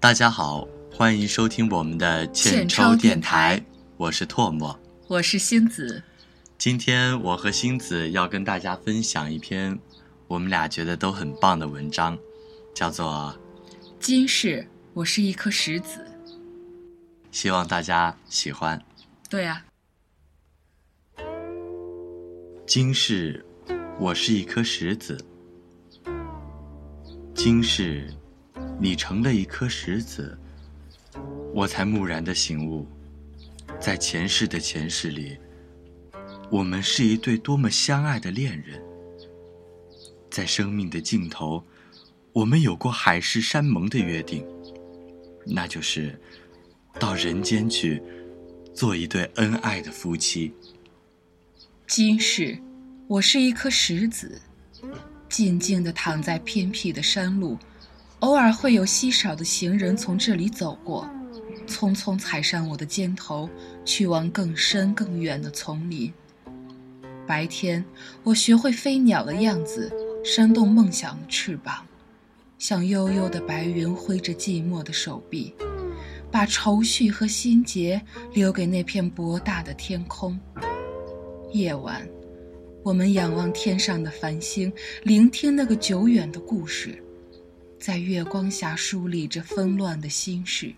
大家好，欢迎收听我们的欠抽抽电电台，台我是唾沫。我是星子，今天我和星子要跟大家分享一篇我们俩觉得都很棒的文章，叫做今世我是一颗石子。《希望大家喜欢》。对啊，今世我是一颗石子，今世你成了一颗石子，我才蓦然的醒悟，在前世的前世里，我们是一对多么相爱的恋人。在生命的尽头，我们有过海誓山盟的约定，那就是到人间去做一对恩爱的夫妻。今世我是一颗石子，静静地躺在偏僻的山路，偶尔会有稀少的行人从这里走过，匆匆踩上我的肩头，去往更深更远的丛林。白天，我学会飞鸟的样子，扇动梦想的翅膀，像悠悠的白云挥着寂寞的手臂，把愁绪和心结留给那片博大的天空。夜晚，我们仰望天上的繁星，聆听那个久远的故事，在月光下梳理着纷乱的心事。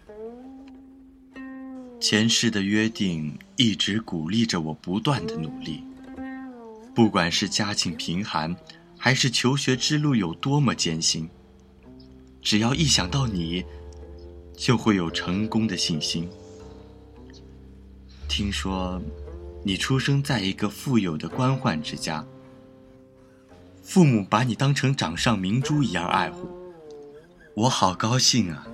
前世的约定一直鼓励着我不断的努力，不管是家境贫寒，还是求学之路有多么艰辛，只要一想到你，就会有成功的信心。听说你出生在一个富有的官宦之家，父母把你当成掌上明珠一样爱护，我好高兴啊！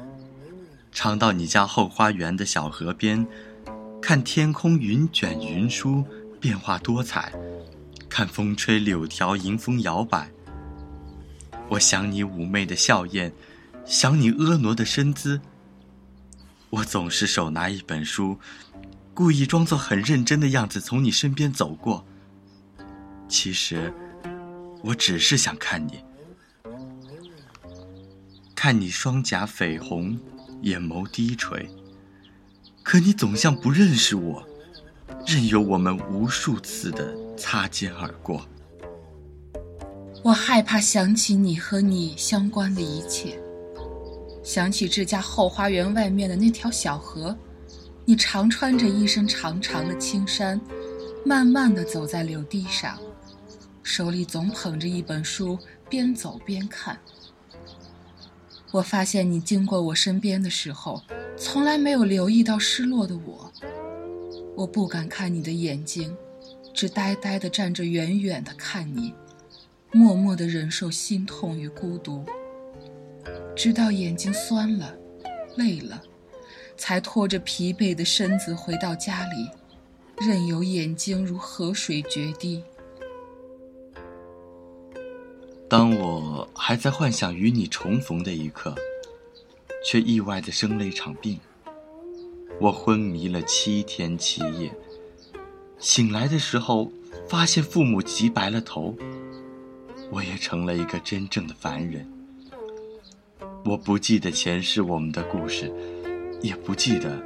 常到你家后花园的小河边，看天空云卷云舒，变化多彩；看风吹柳条，迎风摇摆。我想你妩媚的笑靥，想你婀娜的身姿。我总是手拿一本书，故意装作很认真的样子从你身边走过。其实，我只是想看你，看你双颊绯红。眼眸低垂，可你总像不认识我，任由我们无数次的擦肩而过。我害怕想起你和你相关的一切，想起这家后花园外面的那条小河，你常穿着一身长长的青衫，慢慢的走在柳堤上，手里总捧着一本书，边走边看。我发现你经过我身边的时候，从来没有留意到失落的我。我不敢看你的眼睛，只呆呆地站着，远远地看你，默默地忍受心痛与孤独，直到眼睛酸了、累了，才拖着疲惫的身子回到家里，任由眼睛如河水决堤。当我还在幻想与你重逢的一刻，却意外的生了一场病。我昏迷了七天七夜，醒来的时候发现父母急白了头，我也成了一个真正的凡人。我不记得前世我们的故事，也不记得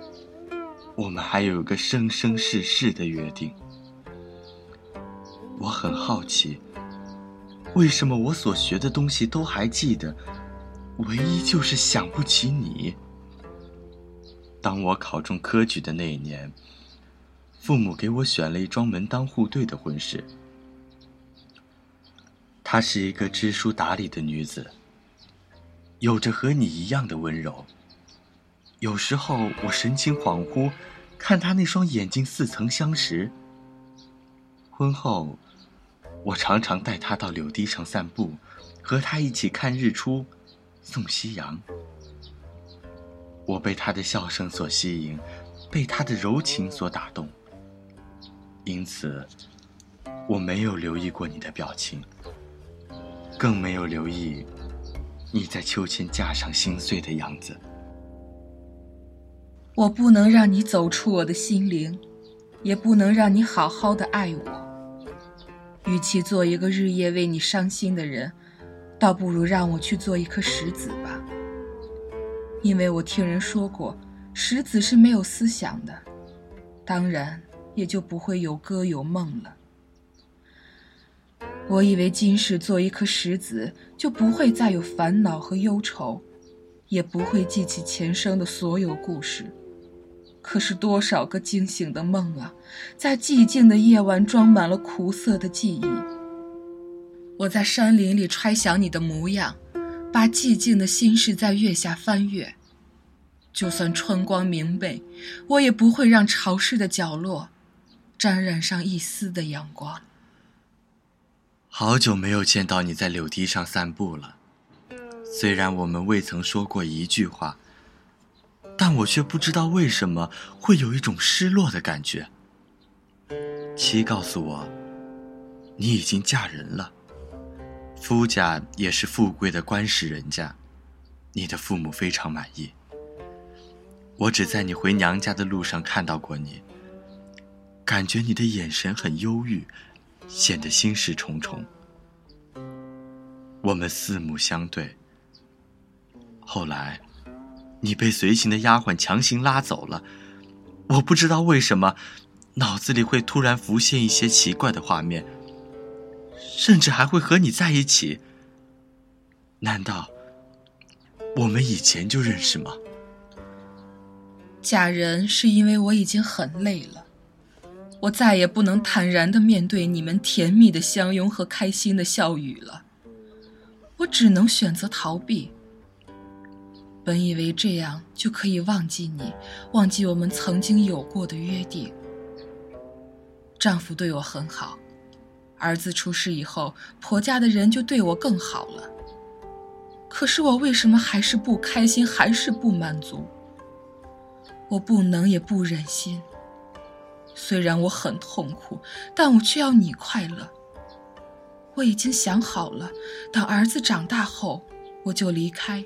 我们还有个生生世世的约定。我很好奇。为什么我所学的东西都还记得，唯一就是想不起你？当我考中科举的那一年，父母给我选了一桩门当户对的婚事。她是一个知书达理的女子，有着和你一样的温柔。有时候我神情恍惚，看她那双眼睛似曾相识。婚后。我常常带他到柳堤上散步，和他一起看日出、送夕阳。我被他的笑声所吸引，被他的柔情所打动。因此，我没有留意过你的表情，更没有留意你在秋千架上心碎的样子。我不能让你走出我的心灵，也不能让你好好的爱我。与其做一个日夜为你伤心的人，倒不如让我去做一颗石子吧。因为我听人说过，石子是没有思想的，当然也就不会有歌有梦了。我以为今世做一颗石子，就不会再有烦恼和忧愁，也不会记起前生的所有故事。可是多少个惊醒的梦啊，在寂静的夜晚装满了苦涩的记忆。我在山林里揣想你的模样。把寂静的心事在月下翻阅，就算春光明媚，我也不会让潮湿的角落沾染上一丝的阳光。好久没有见到你在柳堤上散步了，虽然我们未曾说过一句话，但我却不知道为什么会有一种失落的感觉。七告诉我，你已经嫁人了。夫家也是富贵的官氏人家，你的父母非常满意。我只在你回娘家的路上看到过你，感觉你的眼神很忧郁，显得心事重重。我们四目相对。后来，你被随行的丫鬟强行拉走了，我不知道为什么，脑子里会突然浮现一些奇怪的画面。甚至还会和你在一起？难道我们以前就认识吗？嫁人是因为我已经很累了，我再也不能坦然的面对你们甜蜜的相拥和开心的笑语了，我只能选择逃避。本以为这样就可以忘记你，忘记我们曾经有过的约定。丈夫对我很好。儿子出事以后，婆家的人就对我更好了。可是我为什么还是不开心，还是不满足？我不能也不忍心。虽然我很痛苦，但我却要你快乐。我已经想好了，等儿子长大后，我就离开，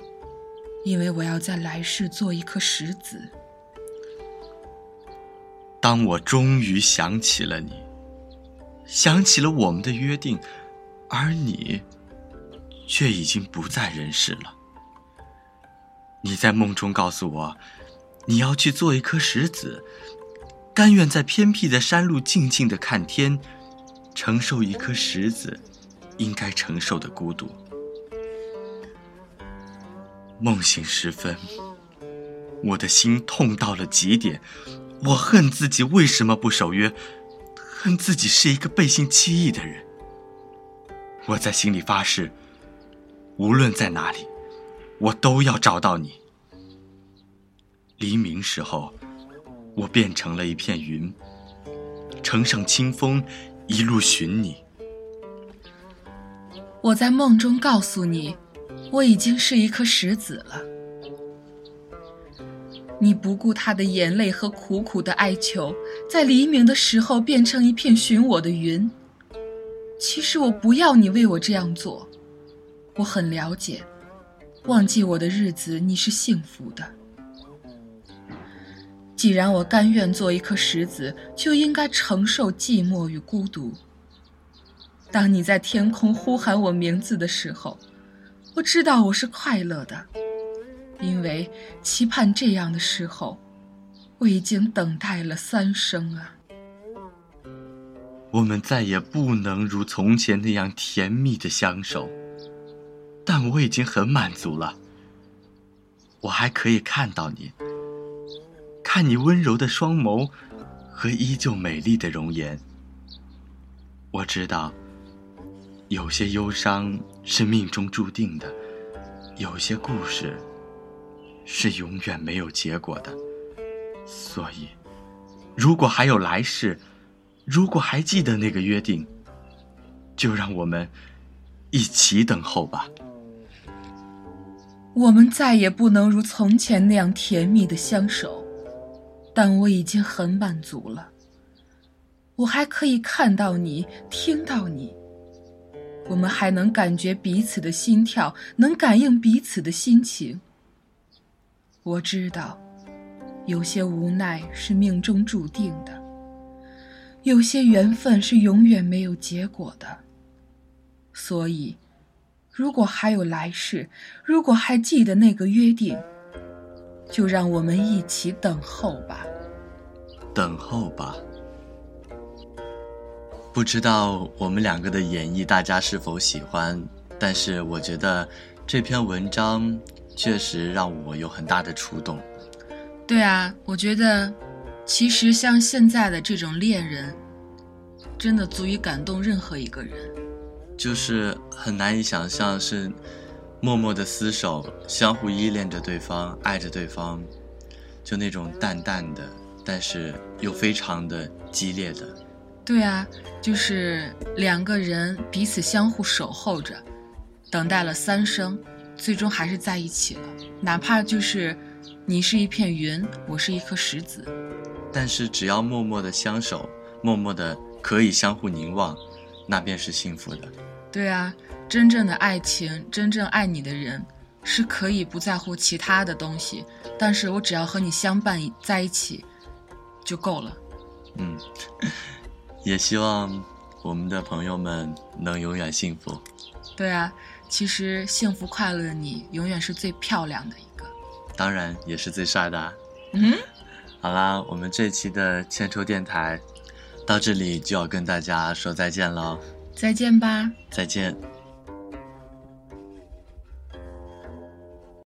因为我要在来世做一颗石子。当我终于想起了你。想起了我们的约定，而你却已经不在人世了。你在梦中告诉我，你要去做一颗石子，甘愿在偏僻的山路静静的看天，承受一颗石子应该承受的孤独。梦醒时分，我的心痛到了极点，我恨自己为什么不守约。恨自己是一个背信弃义的人。我在心里发誓，无论在哪里，我都要找到你。黎明时候，我变成了一片云，乘上清风，一路寻你。我在梦中告诉你，我已经是一颗石子了。你不顾他的眼泪和苦苦的哀求，在黎明的时候变成一片寻我的云。其实我不要你为我这样做，我很了解，忘记我的日子你是幸福的。既然我甘愿做一颗石子，就应该承受寂寞与孤独。当你在天空呼喊我名字的时候，我知道我是快乐的。因为期盼这样的时候，我已经等待了三生啊！我们再也不能如从前那样甜蜜的相守，但我已经很满足了。我还可以看到你，看你温柔的双眸和依旧美丽的容颜。我知道，有些忧伤是命中注定的，有些故事。是永远没有结果的，所以，如果还有来世，如果还记得那个约定，就让我们一起等候吧。我们再也不能如从前那样甜蜜的相守，但我已经很满足了。我还可以看到你，听到你，我们还能感觉彼此的心跳，能感应彼此的心情。我知道，有些无奈是命中注定的，有些缘分是永远没有结果的。所以，如果还有来世，如果还记得那个约定，就让我们一起等候吧。等候吧。不知道我们两个的演绎大家是否喜欢，但是我觉得这篇文章确实让我有很大的触动。对啊，我觉得其实像现在的这种恋人，真的足以感动任何一个人。就是很难以想象是默默的厮守，相互依恋着对方，爱着对方，就那种淡淡的，但是又非常的激烈的。对啊，就是两个人彼此相互守候着，等待了三生，最终还是在一起了。哪怕就是你是一片云，我是一颗石子，但是只要默默的相守，默默的可以相互凝望，那便是幸福的。对啊，真正的爱情，真正爱你的人，是可以不在乎其他的东西，但是我只要和你相伴在一起，就够了。嗯。也希望我们的朋友们能永远幸福。对啊，其实幸福快乐的你永远是最漂亮的一个，当然也是最帅的。嗯，好啦，我们这期的千秋电台到这里就要跟大家说再见了。再见吧。再见。